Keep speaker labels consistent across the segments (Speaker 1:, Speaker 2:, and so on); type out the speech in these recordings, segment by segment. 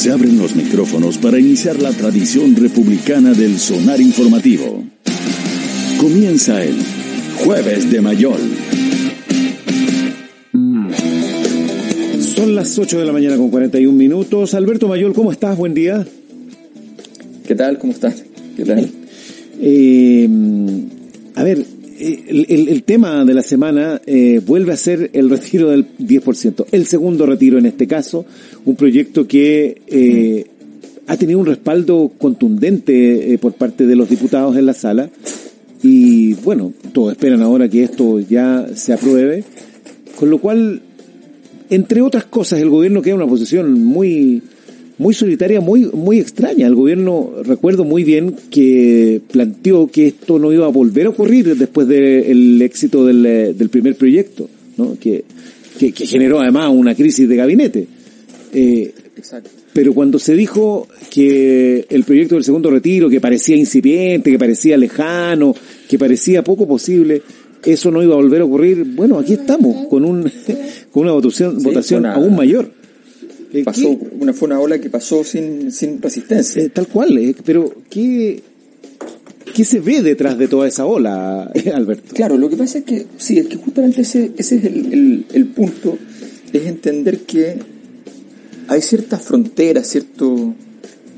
Speaker 1: Se abren los micrófonos para iniciar la tradición republicana del sonar informativo. Comienza el Jueves de Mayol.
Speaker 2: Son las 8 de la mañana con 41 minutos. Alberto Mayol, ¿cómo estás? Buen día.
Speaker 3: ¿Qué tal? ¿Cómo estás? ¿Qué tal?
Speaker 2: Eh, a ver, el, tema de la semana eh, vuelve a ser el retiro del 10%. El segundo retiro en este caso, un proyecto que eh, ha tenido un respaldo contundente eh, por parte de los diputados en la sala. Y bueno, todos esperan ahora que esto ya se apruebe. Con lo cual, entre otras cosas, el gobierno queda en una posición muy muy solitaria, muy, muy extraña. El gobierno, recuerdo muy bien que planteó que esto no iba a volver a ocurrir después del éxito del, del, primer proyecto, ¿no? Que, que, que, generó además una crisis de gabinete. Eh,
Speaker 3: Exacto.
Speaker 2: Pero cuando se dijo que el proyecto del segundo retiro, que parecía incipiente, que parecía lejano, que parecía poco posible, eso no iba a volver a ocurrir, bueno, aquí estamos, con un con una votación,
Speaker 3: Sí,
Speaker 2: votación
Speaker 3: una-
Speaker 2: aún mayor. Eh,
Speaker 3: Pasó,
Speaker 2: ¿qué-
Speaker 3: una, fue una ola que pasó sin, sin resistencia.
Speaker 2: Eh, tal cual, eh, pero ¿qué, ¿qué se ve detrás de toda esa ola, Alberto?
Speaker 3: Claro, lo que pasa es que, sí, es que justamente ese, ese es el, el- el punto, es entender que hay ciertas fronteras, cierto,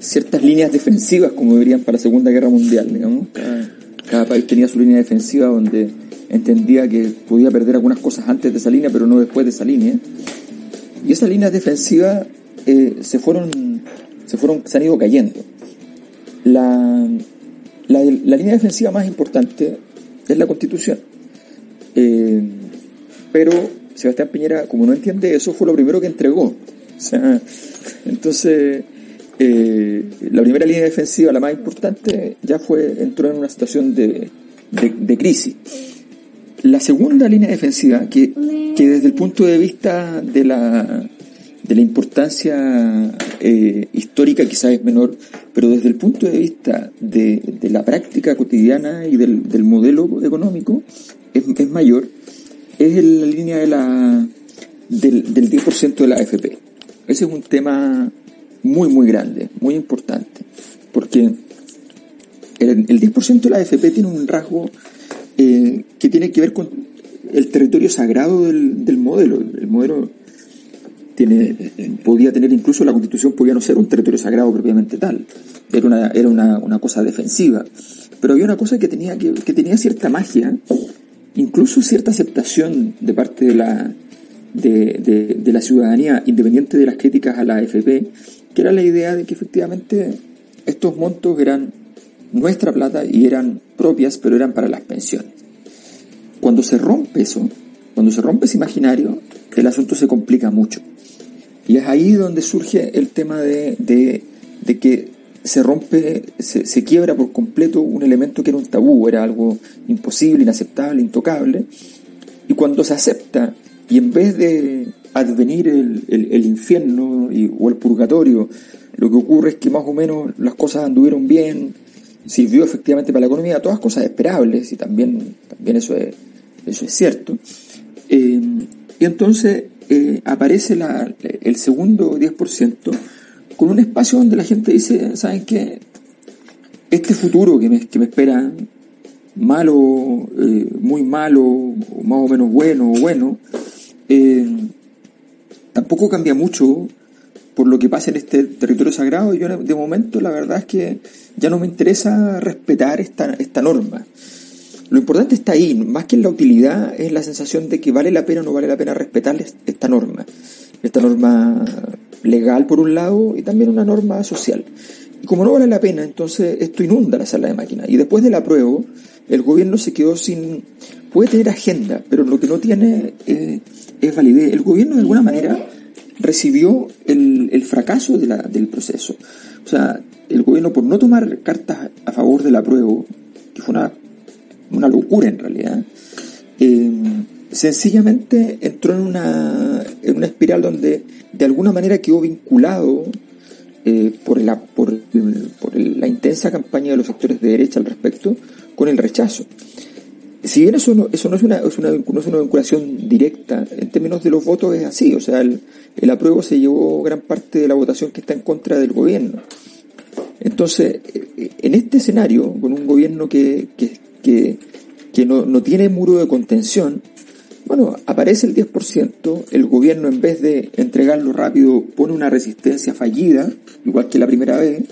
Speaker 3: ciertas líneas defensivas, como dirían para la Segunda Guerra Mundial, digamos. Cada, cada país tenía su línea defensiva donde entendía que podía perder algunas cosas antes de esa línea, pero no después de esa línea. Y esas líneas defensivas eh, se fueron, se fueron, se han ido cayendo. La, la, línea defensiva más importante es la Constitución. Eh, pero Sebastián Piñera, como no entiende eso, fue lo primero que entregó. O sea, entonces, eh, la primera línea defensiva, la más importante, ya fue, entró en una situación de, de, de crisis. La segunda línea defensiva, que, que desde el punto de vista de la, de la importancia eh, histórica quizás es menor, pero desde el punto de vista de, de la práctica cotidiana y del, del modelo económico es, es mayor, es la línea de la, del, del 10% de la AFP. Ese es un tema muy, muy grande, muy importante, porque el, el 10% de la AFP tiene un rasgo eh, que tiene que ver con el territorio sagrado del, del modelo. El modelo tiene, podía tener incluso la constitución podía no ser un territorio sagrado propiamente tal. Era una, era una, una cosa defensiva. Pero había una cosa que tenía, que, que tenía cierta magia, incluso cierta aceptación de parte de la, de, de, de la ciudadanía, independiente de las críticas a la AFP, que era la idea de que efectivamente estos montos eran nuestra plata y eran propias, pero eran para las pensiones. Cuando se rompe eso, cuando se rompe ese imaginario, el asunto se complica mucho. Y es ahí donde surge el tema de, de, que se rompe, se, se quiebra por completo un elemento que era un tabú, era algo imposible, inaceptable, intocable. Y cuando se acepta, y en vez de advenir el, el, infierno o el purgatorio, lo que ocurre es que más o menos las cosas anduvieron bien, sirvió efectivamente para la economía, todas cosas esperables, y también, también eso es, eso es cierto. Eh, y entonces eh, aparece la, el segundo 10% con un espacio donde la gente dice, ¿saben qué? Este futuro que me, que me espera, malo, eh, muy malo, más o menos bueno o bueno, tampoco cambia mucho por lo que pasa en este territorio sagrado. Yo de momento la verdad es que ya no me interesa respetar esta, esta norma. Lo importante está ahí, más que en la utilidad, es la sensación de que vale la pena o no vale la pena respetar es- esta norma. Esta norma legal por un lado y también una norma social. Y como no vale la pena, entonces esto inunda la sala de máquinas. Y después del apruebo, el gobierno se quedó sin... Puede tener agenda, pero lo que no tiene eh, es validez. El gobierno de alguna manera recibió el, el fracaso de la- del proceso. O sea, el gobierno por no tomar cartas a favor del apruebo, que fue una, una locura en realidad, eh, sencillamente entró en una, en una espiral donde de alguna manera quedó vinculado eh, por, la, por, por la intensa campaña de los sectores de derecha al respecto con el rechazo. si bien eso no, eso no es una, es una, no es una vinculación directa, en términos de los votos es así, o sea, el, el apruebo se llevó gran parte de la votación que está en contra del gobierno. Entonces, eh, en este escenario, con un gobierno que, que, que, no, no tiene muro de contención, bueno, aparece el 10%, el gobierno en vez de entregarlo rápido pone una resistencia fallida, igual que la primera vez,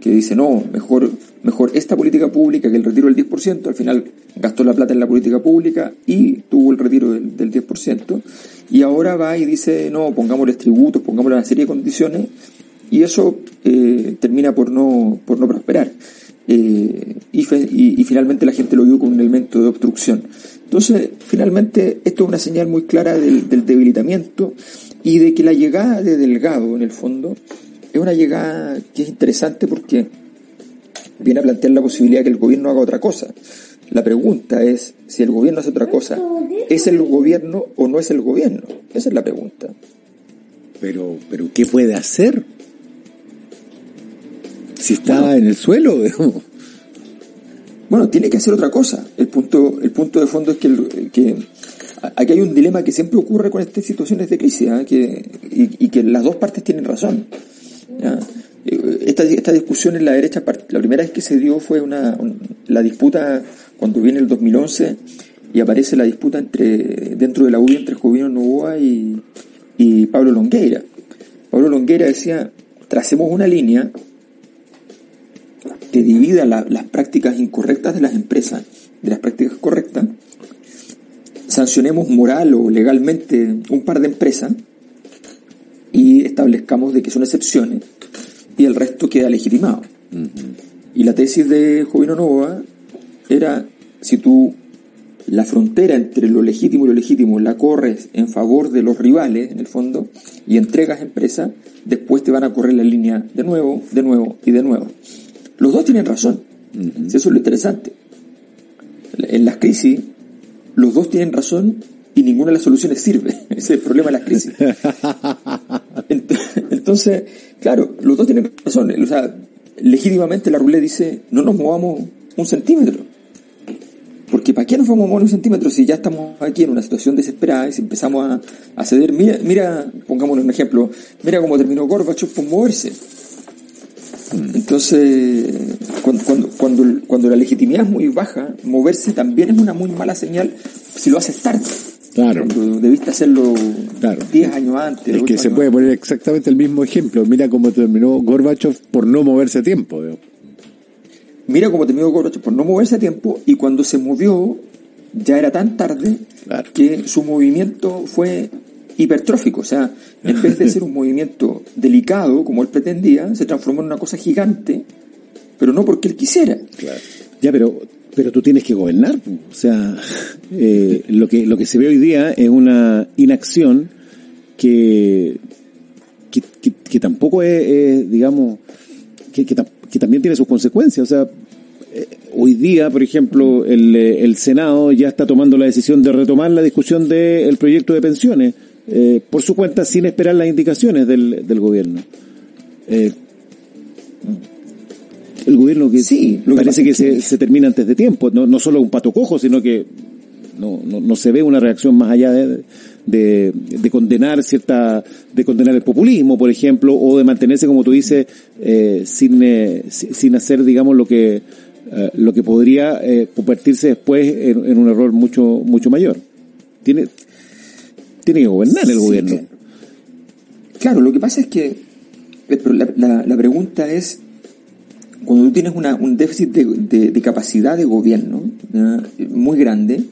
Speaker 3: que dice, no, mejor, mejor esta política pública que el retiro del 10%, al final gastó la plata en la política pública y tuvo el retiro del, del 10%, y ahora va y dice, no, pongámosles tributos, pongámosle una serie de condiciones, y eso eh, termina por no, por no prosperar. Eh, y, finalmente la gente lo vio con un elemento de obstrucción. Entonces, finalmente, esto es una señal muy clara del, debilitamiento y de que la llegada de Delgado, en el fondo, es una llegada que es interesante porque viene a plantear la posibilidad de que el gobierno haga otra cosa. La pregunta es si el gobierno hace otra cosa, ¿es el gobierno o no es el gobierno? Esa es la pregunta.
Speaker 2: Pero, pero ¿qué puede hacer? Si está bueno, en el suelo, digamos.
Speaker 3: Bueno, tiene que hacer otra cosa. El punto, el punto de fondo es que, el, que aquí hay un dilema que siempre ocurre con estas situaciones de crisis, ¿eh? que, y, y, que las dos partes tienen razón. ¿ya? Esta, esta discusión en la derecha, la primera vez que se dio fue una, la disputa cuando viene el 2011 y aparece la disputa entre dentro de la UBI entre Jovino Novoa y, y Pablo Longueira. Pablo Longueira decía, tracemos una línea que divida la, las prácticas incorrectas de las empresas de las prácticas correctas, sancionemos moral o legalmente un par de empresas y establezcamos de que son excepciones y el resto queda legitimado. Uh -huh. Y la tesis de Jovino Nova era, si tú la frontera entre lo legítimo y lo legítimo la corres en favor de los rivales, en el fondo, y entregas empresas, después te van a correr la línea de nuevo, de nuevo y de nuevo. Los dos tienen razón. Uh -huh. Eso es lo interesante. En las crisis, los dos tienen razón y ninguna de las soluciones sirve. Ese es el problema de las crisis. Entonces, claro, los dos tienen razón. O sea, legítimamente la ruleta dice, no nos movamos un centímetro. Porque ¿para qué nos vamos a mover un centímetro si ya estamos aquí en una situación desesperada y si empezamos a, ceder? Mira, mira, pongámonos un ejemplo, mira cómo terminó Gorbachev por moverse. Entonces, cuando, cuando, cuando, cuando la legitimidad es muy baja, moverse también es una muy mala señal si lo haces tarde.
Speaker 2: Claro.
Speaker 3: Debiste hacerlo claro. 10 años antes.
Speaker 2: Es que se puede poner exactamente el mismo ejemplo. Mira cómo terminó Gorbachev por no moverse a tiempo.
Speaker 3: Mira cómo terminó Gorbachev por no moverse a tiempo y cuando se movió ya era tan tarde claro. que su movimiento fue hipertrófico, o sea, en vez de ser un movimiento delicado como él pretendía, se transformó en una cosa gigante, pero no porque él quisiera.
Speaker 2: Claro. Ya, pero pero tú tienes que gobernar, o sea, eh, lo que lo que se ve hoy día es una inacción que que, tampoco es, digamos, que, que, también tiene sus consecuencias, o sea, eh, hoy día, por ejemplo, el, el Senado ya está tomando la decisión de retomar la discusión del proyecto de pensiones eh, por su cuenta sin esperar las indicaciones del, del gobierno. El gobierno que
Speaker 3: sí,
Speaker 2: lo parece que, que se, se, termina antes de tiempo, no, no solo un pato cojo, sino que no, no, no se ve una reacción más allá de, de, de, condenar cierta, de condenar el populismo, por ejemplo, o de mantenerse, como tú dices, eh, sin, eh, sin hacer, digamos, lo que, eh, lo que podría convertirse después en, en, un error mucho, mucho mayor. Tiene, tiene que gobernar el sí, gobierno.
Speaker 3: Claro. claro. lo que pasa es que la, la, la pregunta es, cuando tú tienes un déficit de, capacidad de gobierno ¿eh? muy grande,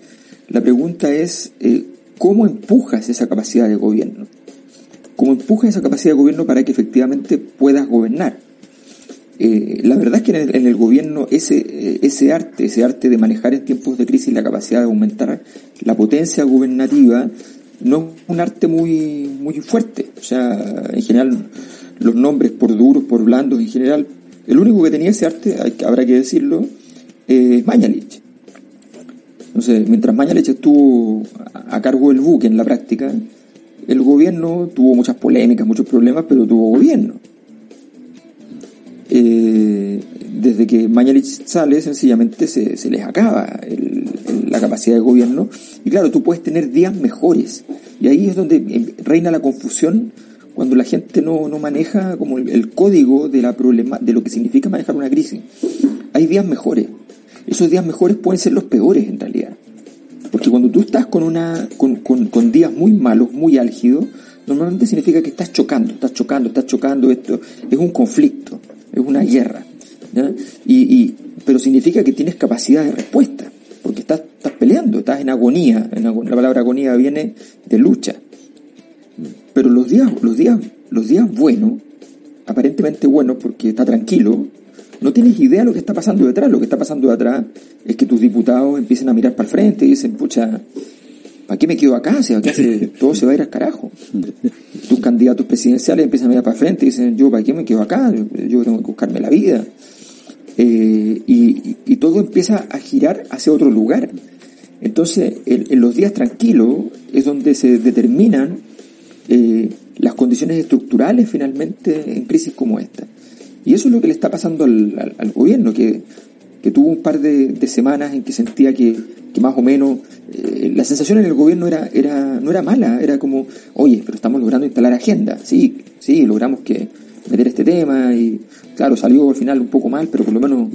Speaker 3: la pregunta es eh, cómo empujas esa capacidad de gobierno. ¿Cómo empujas esa capacidad de gobierno para que efectivamente puedas gobernar? Eh, la verdad es que en el, gobierno ese, ese arte, ese arte de manejar en tiempos de crisis la capacidad de aumentar la potencia gubernativa, no es un arte muy fuerte. O sea, en general, los nombres por duros, por blandos, en general, el único que tenía ese arte, hay, habrá que decirlo, es Mañalich. Entonces, mientras Mañalich estuvo a cargo del buque en la práctica, el gobierno tuvo muchas polémicas, muchos problemas, pero tuvo gobierno. Eh, desde que Mañalich sale, sencillamente se, se les acaba la capacidad de gobierno. Y claro, tú puedes tener días mejores. Y ahí es donde em, reina la confusión cuando la gente no, no maneja como el, código de la problema, de lo que significa manejar una crisis. Hay días mejores. Esos días mejores pueden ser los peores en realidad. Porque cuando tú estás con una, con, con, días muy malos, muy álgidos, normalmente significa que estás chocando, estás chocando, estás chocando, esto es un conflicto, es una guerra. Y, y, pero significa que tienes capacidad de respuesta, porque estás, estás peleando, estás en agonía, la palabra agonía viene de lucha. Pero los días, los días, los días buenos, aparentemente buenos porque está tranquilo, no tienes idea de lo que está pasando detrás. Lo que está pasando detrás es que tus diputados empiecen a mirar para el frente y dicen, pucha, ¿para qué me quedo acá? Si acá todo se va a ir al carajo. Tus candidatos presidenciales empiezan a mirar para el frente y dicen, yo, ¿para qué me quedo acá? Yo tengo que buscarme la vida. Eh, y, y, todo empieza a girar hacia otro lugar. Entonces, en, los días tranquilos es donde se determinan eh, las condiciones estructurales finalmente en crisis como esta. Y eso es lo que le está pasando al, al, gobierno, que, que, tuvo un par de, de, semanas en que sentía que, que más o menos eh, la sensación en el gobierno era, era, no era mala, era como, oye, pero estamos logrando instalar agenda, sí, sí, logramos que meter este tema y claro, salió al final un poco mal, pero por lo menos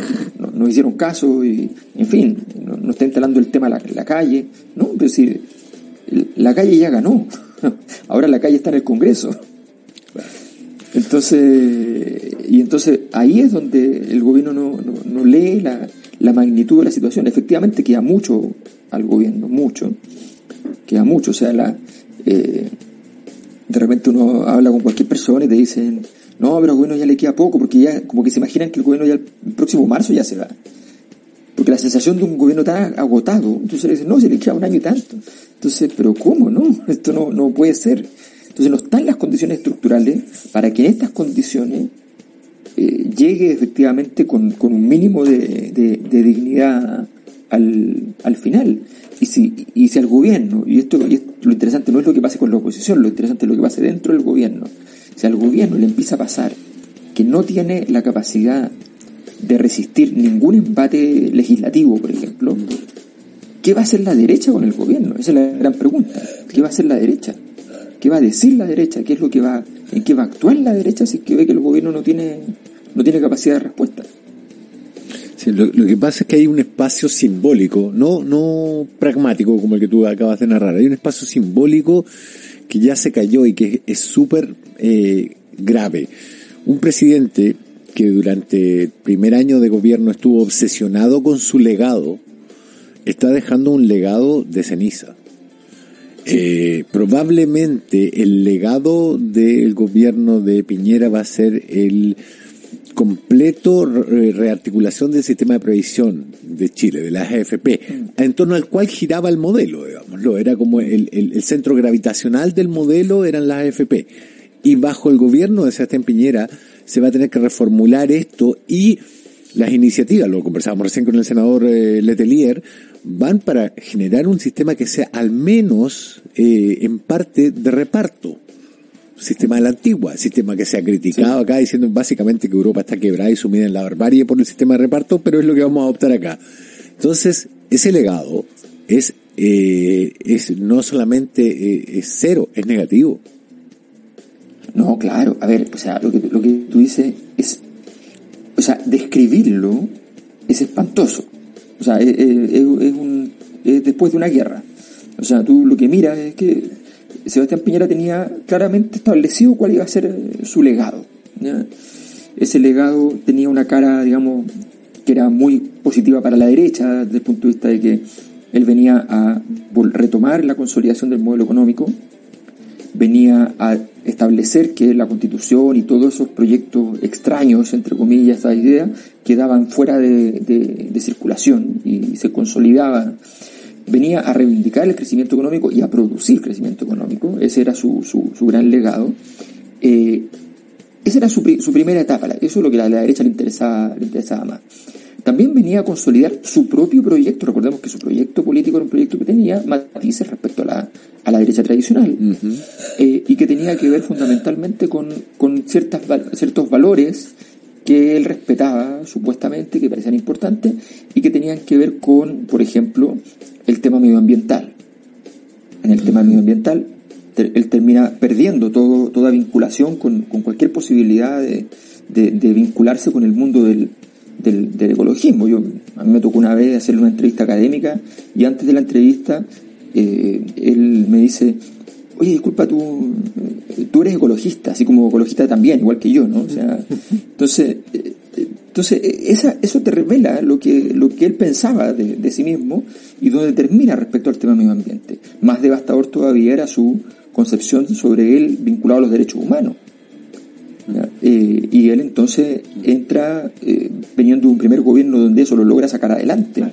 Speaker 3: nos hicieron caso y, en fin, no, está instalando el tema la, la, calle, no, pero si la calle ya ganó, ahora la calle está en el Congreso. Entonces, y entonces ahí es donde el gobierno no, no, lee la, la, magnitud de la situación. Efectivamente queda mucho al gobierno, mucho, queda mucho. O sea, la, eh, de repente uno habla con cualquier persona y te dicen, no, pero al gobierno ya le queda poco, porque ya como que se imaginan que el gobierno ya el próximo marzo ya se va. Porque la sensación de un gobierno tan agotado, entonces le dicen, no, se le queda un año y tanto. Entonces, pero ¿cómo? No, esto no, no puede ser. Entonces no están las condiciones estructurales para que en estas condiciones eh, llegue efectivamente con, con un mínimo de, dignidad al, al, final. Y si, y si al gobierno, y esto, y lo interesante no es lo que pase con la oposición, lo interesante es lo que pase dentro del gobierno. Si al gobierno le empieza a pasar que no tiene la capacidad de resistir ningún embate legislativo, por ejemplo, ¿qué va a hacer la derecha con el gobierno? Esa es la gran pregunta. ¿Qué va a hacer la derecha? ¿Qué va a decir la derecha? ¿Qué es lo que va, en qué va a actuar la derecha si es que ve que el gobierno no tiene, no tiene capacidad de respuesta?
Speaker 4: lo, que pasa es que hay un espacio simbólico, no, no pragmático como el que tú acabas de narrar, hay un espacio simbólico que ya se cayó y que es súper eh, grave. Un presidente que durante el primer año de gobierno estuvo obsesionado con su legado, está dejando un legado de ceniza. Eh, probablemente el legado del gobierno de Piñera va a ser el completo rearticulación del sistema de previsión de Chile, de la AFP, en torno al cual giraba el modelo, digámoslo. Era como el, el, centro gravitacional del modelo eran las AFP. Y bajo el gobierno de Sebastián Piñera se va a tener que reformular esto y las iniciativas, lo conversábamos recién con el senador eh, Letelier, van para generar un sistema que sea al menos eh, en parte de reparto. Sistema de la antigua, sistema que se ha criticado acá diciendo básicamente que Europa está quebrada y sumida en la barbarie por el sistema de reparto, pero es lo que vamos a adoptar acá. Entonces, ese legado es, eh, es no solamente eh, es cero, es negativo.
Speaker 3: No, claro, a ver, o sea, lo que, lo que tú dices es, o sea, describirlo es espantoso. O sea, es, un, después de una guerra. O sea, tú lo que miras es que Sebastián Piñera tenía claramente establecido cuál iba a ser eh, su legado. Ese legado tenía una cara, digamos, que era muy positiva para la derecha, desde el punto de vista de que él venía a retomar la consolidación del modelo económico, venía a establecer que la constitución y todos esos proyectos extraños, entre comillas, esa idea, quedaban fuera de, circulación y se consolidaba. Venía a reivindicar el crecimiento económico y a producir crecimiento económico. Ese era su, su, gran legado. Eh, esa era su, su, primera etapa. Eso es lo que a la derecha le interesaba, le interesaba más. También venía a consolidar su propio proyecto. Recordemos que su proyecto político era un proyecto que tenía matices respecto a la, a la derecha tradicional eh, y que tenía que ver fundamentalmente con, con ciertas, ciertos valores que él respetaba supuestamente, que parecían importantes y que tenían que ver con, por ejemplo, el tema medioambiental. En el tema medioambiental, él termina perdiendo todo, toda vinculación con, cualquier posibilidad de, vincularse con el mundo del, del, ecologismo. Yo, a mí me tocó una vez hacerle una entrevista académica y antes de la entrevista eh, él me dice, oye, disculpa, tú, tú eres ecologista, así como ecologista también, igual que yo, ¿no? O sea, entonces, eh, entonces esa, eso te revela lo que, lo que él pensaba de, sí mismo y donde termina respecto al tema medio ambiente. Más devastador todavía era su concepción sobre él vinculado a los derechos humanos. Eh, y él entonces entra eh, veniendo de un primer gobierno donde eso lo logra sacar adelante,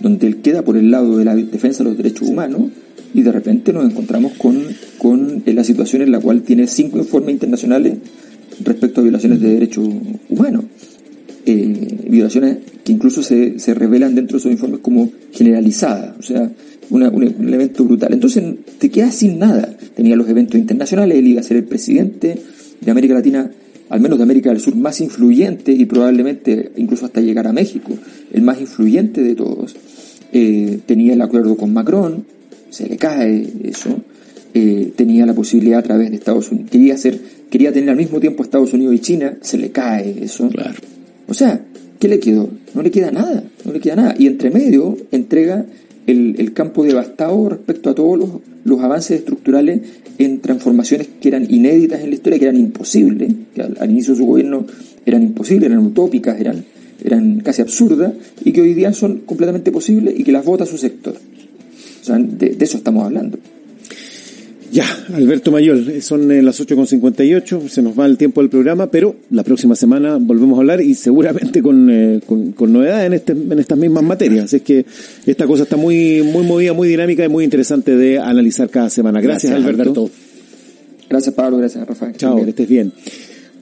Speaker 3: donde él queda por el lado de la defensa de los derechos humanos y de repente nos encontramos con, con la situación en la cual tiene cinco informes internacionales respecto a violaciones de derechos humanos. Eh, violaciones que incluso se, se revelan dentro de esos informes como generalizadas, o sea, un elemento brutal. Entonces te quedas sin nada. Tenía los eventos internacionales, él iba a ser el presidente de América Latina, al menos de América del Sur, más influyente y probablemente incluso hasta llegar a México, el más influyente de todos. Eh, tenía el acuerdo con Macron, se le cae eso, eh, tenía la posibilidad a través de Estados Unidos, quería hacer, quería tener al mismo tiempo Estados Unidos y China, se le cae eso.
Speaker 2: Claro.
Speaker 3: O sea, ¿qué le quedó? No le queda nada, no le queda nada. Y entre medio entrega el, campo devastado respecto a todos los, avances estructurales en transformaciones que eran inéditas en la historia, que eran imposibles, que al, inicio de su gobierno eran imposibles, eran utópicas, eran, eran casi absurdas, y que hoy día son completamente posibles y que las vota su sector de, eso estamos hablando.
Speaker 2: Ya, Alberto Mayor, son eh, las 8.58, se nos va el tiempo del programa, pero la próxima semana volvemos a hablar y seguramente con, eh, con, novedades en, este, en estas mismas materias. Así es que esta cosa está muy, muy movida, muy dinámica y muy interesante de analizar cada semana. Gracias, Alberto.
Speaker 3: Gracias, Pablo. Gracias, Rafael.
Speaker 2: Chao, que estés bien.